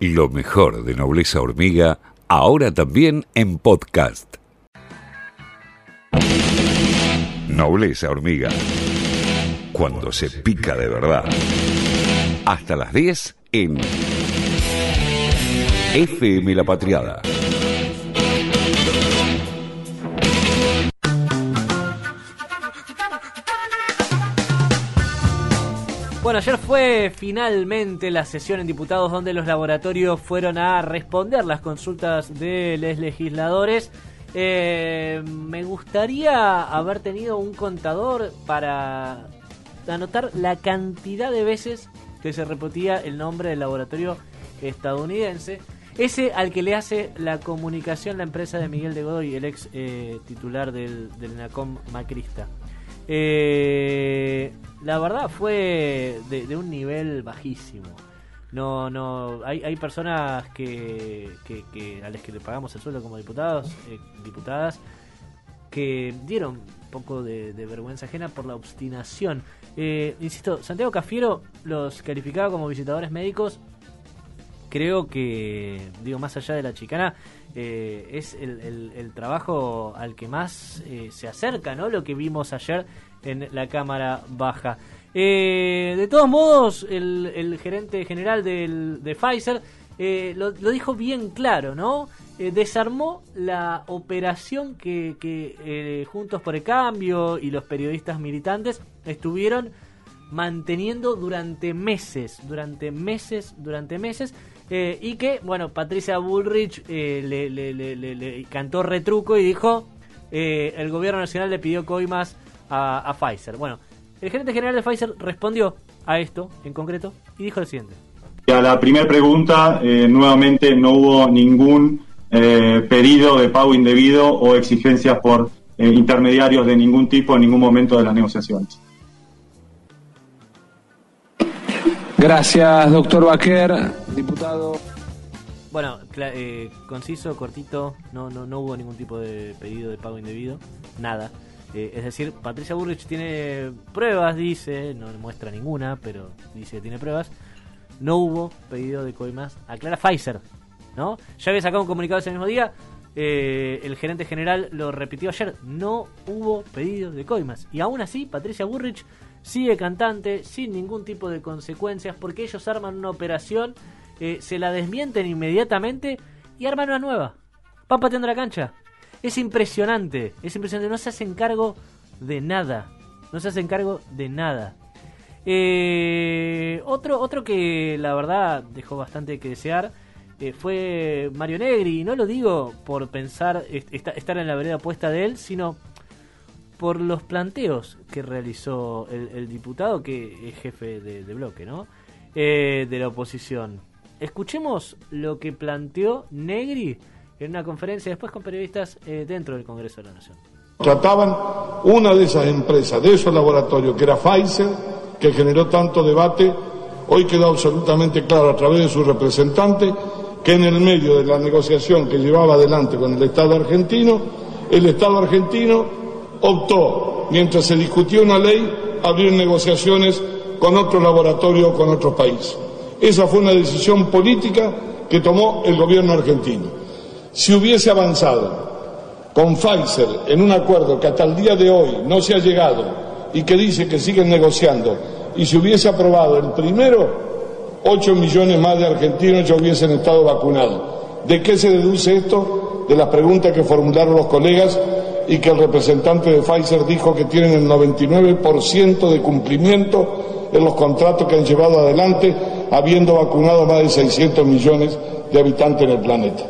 Lo mejor de Nobleza Hormiga, ahora también en podcast. Nobleza Hormiga. Cuando se pica de verdad. Hasta las 10 en FM La Patriada. Bueno, ayer fue finalmente la sesión en diputados donde los laboratorios fueron a responder las consultas de los legisladores. Eh, me gustaría haber tenido un contador para anotar la cantidad de veces que se repetía el nombre del laboratorio estadounidense. Ese al que le hace la comunicación la empresa de Miguel de Godoy, el ex eh, titular del, del NACOM macrista. Eh, la verdad fue de, un nivel bajísimo. No, no, hay, hay personas que, a las que le pagamos el sueldo como diputados, eh, diputadas, que dieron un poco de, vergüenza ajena por la obstinación. Eh, insisto, Santiago Cafiero los calificaba como visitadores médicos. Creo que, digo, más allá de la chicana, eh, es el, trabajo al que más eh, se acerca, ¿no? Lo que vimos ayer en la Cámara Baja. Eh, de todos modos, el, gerente general del, de Pfizer lo, lo, dijo bien claro, ¿no? desarmó la operación que, que Juntos por el Cambio y los periodistas militantes estuvieron manteniendo durante meses, durante meses, durante meses eh, y que, bueno, Patricia Bullrich eh, le, le, le, le, cantó retruco y dijo, eh, el gobierno nacional le pidió coimas a, a, Pfizer. Bueno, el gerente general de Pfizer respondió a esto en concreto y dijo lo siguiente. A la primera pregunta, nuevamente no hubo ningún pedido de pago indebido o exigencias por intermediarios de ningún tipo en ningún momento de las negociaciones. Gracias, doctor Baquer, diputado. Bueno, eh, conciso, cortito, no, no, no hubo ningún tipo de pedido de pago indebido, nada. Eh, es decir, Patricia Burrich tiene pruebas, dice, no muestra ninguna, pero dice que tiene pruebas. No hubo pedido de coimas. Aclara Pfizer, ¿no? Ya había sacado un comunicado ese mismo día. Eh, el gerente general lo repitió ayer. No hubo pedido de coimas. Y aún así, Patricia Burrich sigue cantante sin ningún tipo de consecuencias porque ellos arman una operación, eh, se la desmienten inmediatamente y arman una nueva. Van pateando la cancha. Es impresionante, es impresionante. No se hacen cargo de nada. No se hacen cargo de nada. Eh, otro, otro que la verdad dejó bastante que desear eh, fue Mario Negri. Y no lo digo por pensar estar en la vereda opuesta de él, sino por los planteos que realizó el, diputado, que es jefe de, bloque, ¿no? Eh, de la oposición. Escuchemos lo que planteó Negri en una conferencia después con periodistas eh, dentro del Congreso de la Nación. Trataban una de esas empresas, de esos laboratorios, que era Pfizer, que generó tanto debate. Hoy quedó absolutamente claro a través de su representante que en el medio de la negociación que llevaba adelante con el Estado argentino, el Estado argentino optó, mientras se discutía una ley, abrir negociaciones con otro laboratorio o con otro país. Esa fue una decisión política que tomó el gobierno argentino. Si hubiese avanzado con Pfizer en un acuerdo que hasta el día de hoy no se ha llegado y que dice que siguen negociando, y si hubiese aprobado el primero, ocho millones más de argentinos ya hubiesen estado vacunados. ¿De qué se deduce esto? De las preguntas que formularon los colegas y que el representante de Pfizer dijo que tienen el 99% de cumplimiento en los contratos que han llevado adelante, habiendo vacunado más de 600 millones de habitantes en el planeta.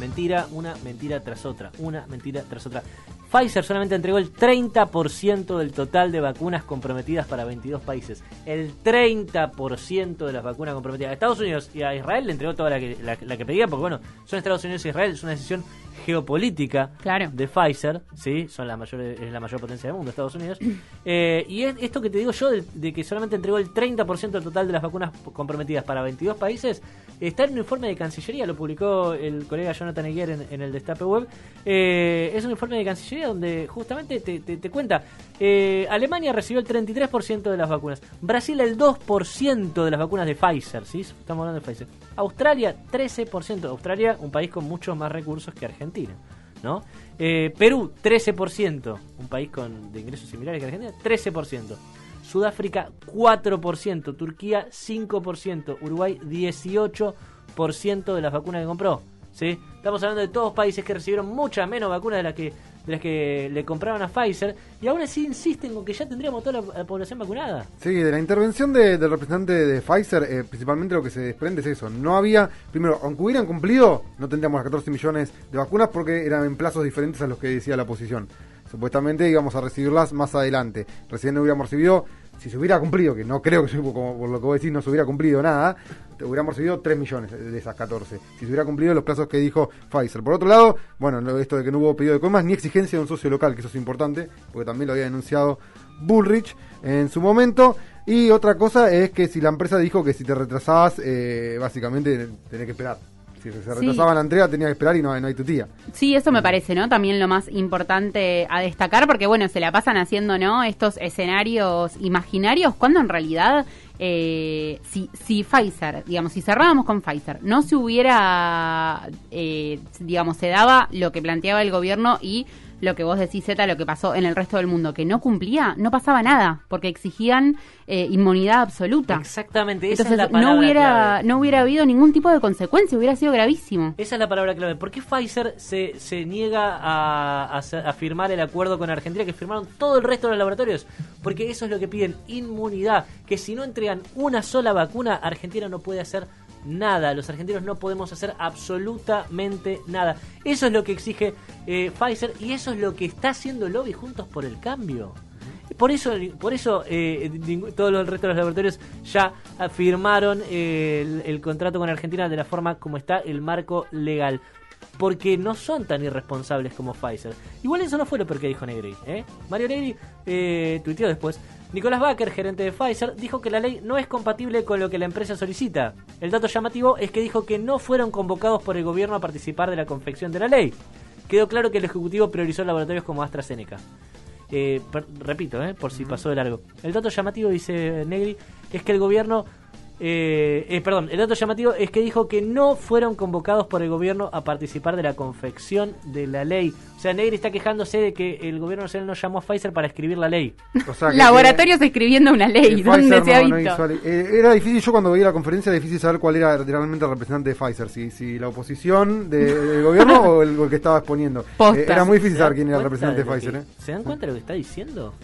mentira, una mentira tras otra, una mentira tras otra. Pfizer solamente entregó el 30% del total de vacunas comprometidas para 22 países. El 30% de las vacunas comprometidas. A Estados Unidos y a Israel le entregó toda la que, la, la que pedía, porque bueno, son Estados Unidos y Israel, es una decisión geopolítica de Pfizer, ¿sí? Son la mayor, es la mayor potencia del mundo, Estados Unidos. Eh, y es esto que te digo yo, de, que solamente entregó el 30% del total de las vacunas comprometidas para 22 países, está en un informe de Cancillería, lo publicó el colega Jonathan Eguer en, el Destape Web. Eh, es un informe de Cancillería donde justamente te, te- te cuenta, eh, Alemania recibió el 33% de las vacunas, Brasil el 2% de las vacunas de Pfizer, ¿sí? Estamos hablando de Pfizer. Australia 13%, Australia un país con muchos más recursos que Argentina, ¿no? Eh, Perú 13%, un país con de ingresos similares que Argentina, 13%. Sudáfrica 4%, Turquía 5%, Uruguay 18% de las vacunas que compró. ¿sí? Estamos hablando de todos países que recibieron muchas menos vacunas de las que de las que le compraron a Pfizer y aún así insisten con que ya tendríamos toda la, la población vacunada. Sí, de la intervención de- del representante de Pfizer, eh, principalmente lo que se desprende es eso. No había, primero, aunque hubieran cumplido, no tendríamos las 14 millones de vacunas porque eran en plazos diferentes a los que decía la oposición. Supuestamente íbamos a recibirlas más adelante. Recién no hubiéramos recibido, si se hubiera cumplido, que no creo que, como por lo que vos decís, no se hubiera cumplido nada, te hubiéramos recibido 3 millones de esas 14. Si se hubiera cumplido los plazos que dijo Pfizer. Por otro lado, bueno, esto de que no hubo pedido de comas ni exigencia de un socio local, que eso es importante, porque también lo había denunciado Bullrich en su momento. Y otra cosa es que si la empresa dijo que si te retrasabas, eh, básicamente tenés que esperar. Si se retrasaba la entrega, tenía que esperar y no, no hay tu tía. Sí, eso me parece, ¿no? También lo más importante a destacar, porque bueno, se la pasan haciendo, ¿no? Estos escenarios imaginarios, cuando en realidad, eh, si, si Pfizer, digamos, si cerrábamos con Pfizer, no se hubiera, eh, digamos, se daba lo que planteaba el gobierno y lo que vos decís, Zeta, lo que pasó en el resto del mundo, que no cumplía, no pasaba nada, porque exigían eh, inmunidad absoluta. Exactamente, esa Entonces es la palabra no hubiera, clave. no hubiera habido ningún tipo de consecuencia, hubiera sido gravísimo. Esa es la palabra clave. ¿Por qué Pfizer se, se niega a, a firmar el acuerdo con Argentina que firmaron todo el resto de los laboratorios? Porque eso es lo que piden, inmunidad. Que si no una sola vacuna, Argentina no puede hacer nada. Los argentinos no podemos hacer absolutamente nada. Eso es lo que exige eh, Pfizer y eso es lo que está haciendo el lobby Juntos por el Cambio. Por eso, por eso eh, todos los restos de los laboratorios ya firmaron eh, el, el contrato con Argentina de la forma como está el marco legal. Porque no son tan irresponsables como Pfizer. Igual eso no fue lo peor que dijo Negri. ¿eh? Mario Negri eh, tuiteó después. Nicolás Baker, gerente de Pfizer, dijo que la ley no es compatible con lo que la empresa solicita. El dato llamativo es que dijo que no fueron convocados por el gobierno a participar de la confección de la ley. Quedó claro que el Ejecutivo priorizó laboratorios como AstraZeneca. Eh, per- repito, eh, por si pasó de largo. El dato llamativo, dice Negri, es que el gobierno. Eh, eh, perdón, el dato llamativo es que dijo que no fueron convocados por el gobierno a participar de la confección de la ley. O sea, Negri está quejándose de que el gobierno nacional no llamó a Pfizer para escribir la ley. O sea, que- Laboratorios escribiendo una ley, ¿dónde Pfizer se ha no- visto? eh, era difícil, yo cuando veía la conferencia era difícil saber cuál era realmente el representante de Pfizer, si, si la oposición de- del gobierno o el, que estaba exponiendo. Eh, era muy difícil ¿Se dan saber quién era el representante de Pfizer. que- ¿eh? ¿Se dan cuenta de lo que está diciendo?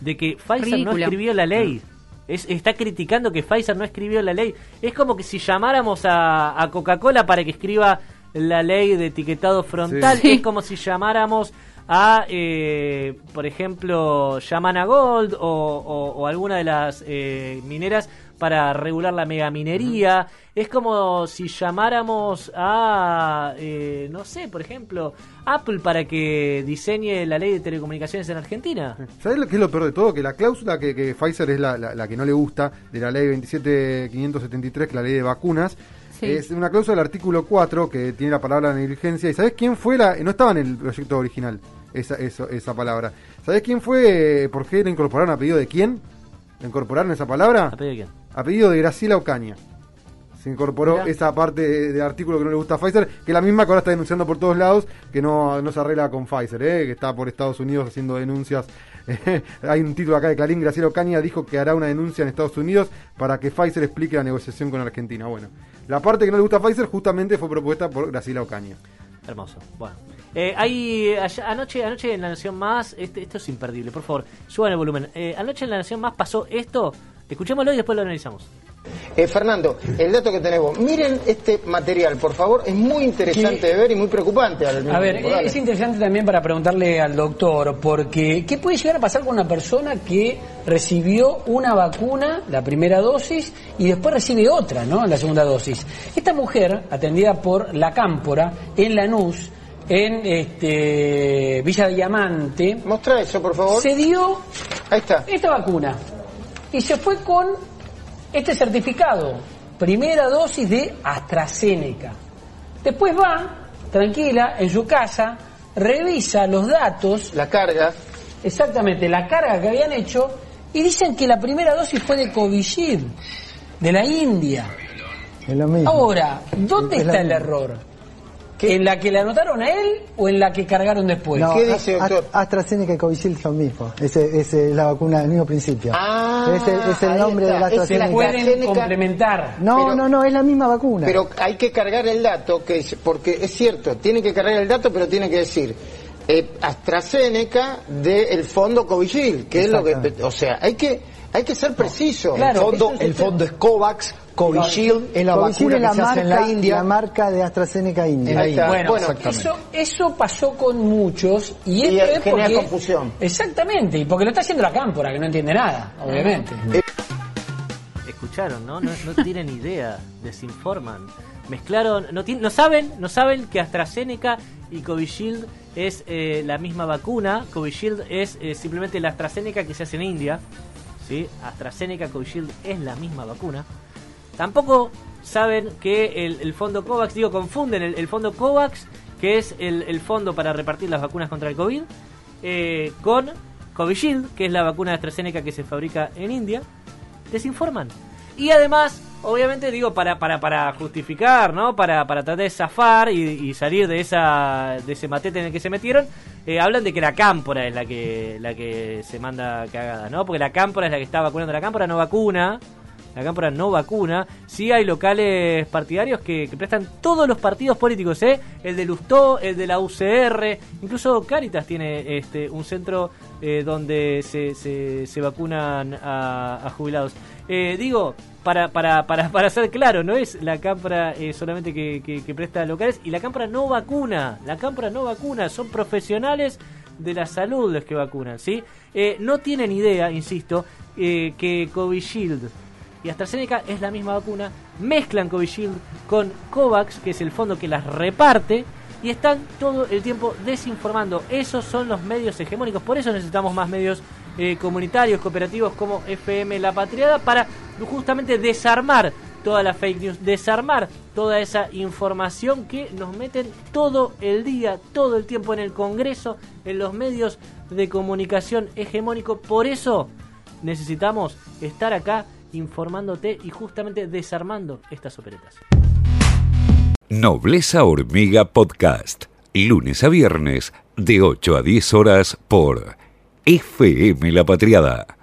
De que Pfizer no escribió la ley. Es, está criticando que Pfizer no escribió la ley. Es como que si llamáramos a, a Coca-Cola para que escriba la ley de etiquetado frontal. Sí. Es como si llamáramos a, eh, por ejemplo, Yamana Gold o, o- o alguna de las eh, mineras para regular la megaminería. Es como si llamáramos a, eh, no sé, por ejemplo, Apple para que diseñe la ley de telecomunicaciones en Argentina. ¿Sabes lo que es lo peor de todo? Que la cláusula que, que Pfizer es la, la- la que no le gusta de la ley 27573, que es la ley de vacunas, Sí. es una cláusula del artículo 4 que tiene la palabra negligencia. ¿Y sabes quién fue la.? No estaba en el proyecto original esa, eso, esa palabra. ¿Sabes quién fue? eh, ¿Por qué la incorporaron a pedido de quién? ¿La incorporaron esa palabra? ¿A pedido de quién? A pedido de Graciela Ocaña. Se incorporó Mirá. esa parte de, de artículo que no le gusta a Pfizer, que es la misma que ahora está denunciando por todos lados, que no, no se arregla con Pfizer, ¿eh? que está por Estados Unidos haciendo denuncias. Hay un título acá de Clarín, Graciela Ocaña dijo que hará una denuncia en Estados Unidos para que Pfizer explique la negociación con Argentina. Bueno, la parte que no le gusta a Pfizer justamente fue propuesta por Graciela Ocaña. Hermoso. Bueno. Eh, hay allá- anoche, anoche en La Nación Más, este, esto es imperdible, por favor, suban el volumen. Eh, anoche en La Nación Más pasó esto, escuchémoslo y después lo analizamos. Eh, Fernando, el dato que tenemos. Miren este material, por favor. Es muy interesante de ver y muy preocupante al mismo A ver, tiempo. Dale. es interesante también para preguntarle al doctor, porque ¿qué puede llegar a pasar con una persona que recibió una vacuna, la primera dosis, y después recibe otra, ¿no? La segunda dosis. Esta mujer, atendida por la Cámpora, en Lanús, en este, Villa Diamante, Mostra eso, por favor. se dio Ahí está. esta vacuna y se fue con este certificado, primera dosis de AstraZeneca. Después va, tranquila, en su casa, revisa los datos, La carga. exactamente la carga que habían hecho, y dicen que la primera dosis fue de Covishield, de la India. Es lo mismo. Ahora, ¿dónde Es está el mismo. Error? ¿En la que le anotaron a él o en la que cargaron después? No, ¿Qué dice, doctor? AstraZeneca y Covishield son mismos. Ese, ese es la vacuna del mismo principio. Ah, es el, es el ahí nombre está. de la la Se AstraZeneca. pueden AstraZeneca- complementar. No, pero- no, no, es la misma vacuna. Pero hay que cargar el dato, que es- porque es cierto, tiene que cargar el dato, pero tiene que decir eh, AstraZeneca del fondo Covishield, que es lo que, o sea, hay que hay que ser preciso. Claro, el fondo, es el usted- fondo es COVAX, Covishield es la Covishield vacuna es que se hace en marca, la India. la marca de AstraZeneca India. En la Ahí está. India. Bueno, Bueno, eso, eso pasó con muchos y, Y esto es genera porque- confusión. Exactamente, y porque lo está haciendo la cámpora, que no entiende nada, obviamente. Escucharon, ¿no? No, no tienen idea, desinforman. Mezclaron, no, no saben, no saben que AstraZeneca y Covishield es eh, la misma vacuna. Covishield es eh, simplemente la AstraZeneca que se hace en India. ¿Sí? AstraZeneca, Covishield es la misma vacuna. Tampoco saben que el, fondo COVAX, digo, confunden el, fondo COVAX, que es el, el fondo para repartir las vacunas contra el COVID, eh, con Covishield, que es la vacuna de AstraZeneca que se fabrica en India. Desinforman. Y además, obviamente digo, para, para, para justificar, ¿no? Para, para tratar de zafar y, salir de esa de ese matete en el que se metieron, eh, hablan de que la cámpora es la que la que se manda cagada, ¿no? Porque la cámpora es la que está vacunando. La cámpora no vacuna. La cámpora no vacuna. Sí hay locales partidarios que, prestan todos los partidos políticos, ¿eh? El de Lustó, el de la UCR, incluso Caritas tiene este un centro eh, donde se, se, vacunan a jubilados. Eh, digo, para, para, para, para ser claro, no es la cámpora eh, solamente que, que, presta locales y la cámpora no vacuna. La cámpora no vacuna, son profesionales de la salud los que vacunan, ¿sí? Eh, no tienen idea, insisto, eh, que Covishield y AstraZeneca es la misma vacuna, mezclan Covishield con COVAX, que es el fondo que las reparte, y están todo el tiempo desinformando. Esos son los medios hegemónicos, por eso necesitamos más medios eh, comunitarios, cooperativos como FM La Patriada, para justamente desarmar toda la fake news, desarmar toda esa información que nos meten todo el día, todo el tiempo en el Congreso, en los medios de comunicación hegemónico. Por eso necesitamos estar acá informándote y justamente desarmando estas operetas. Nobleza Hormiga Podcast. Lunes a viernes de 8 a 10 horas por FM La Patriada.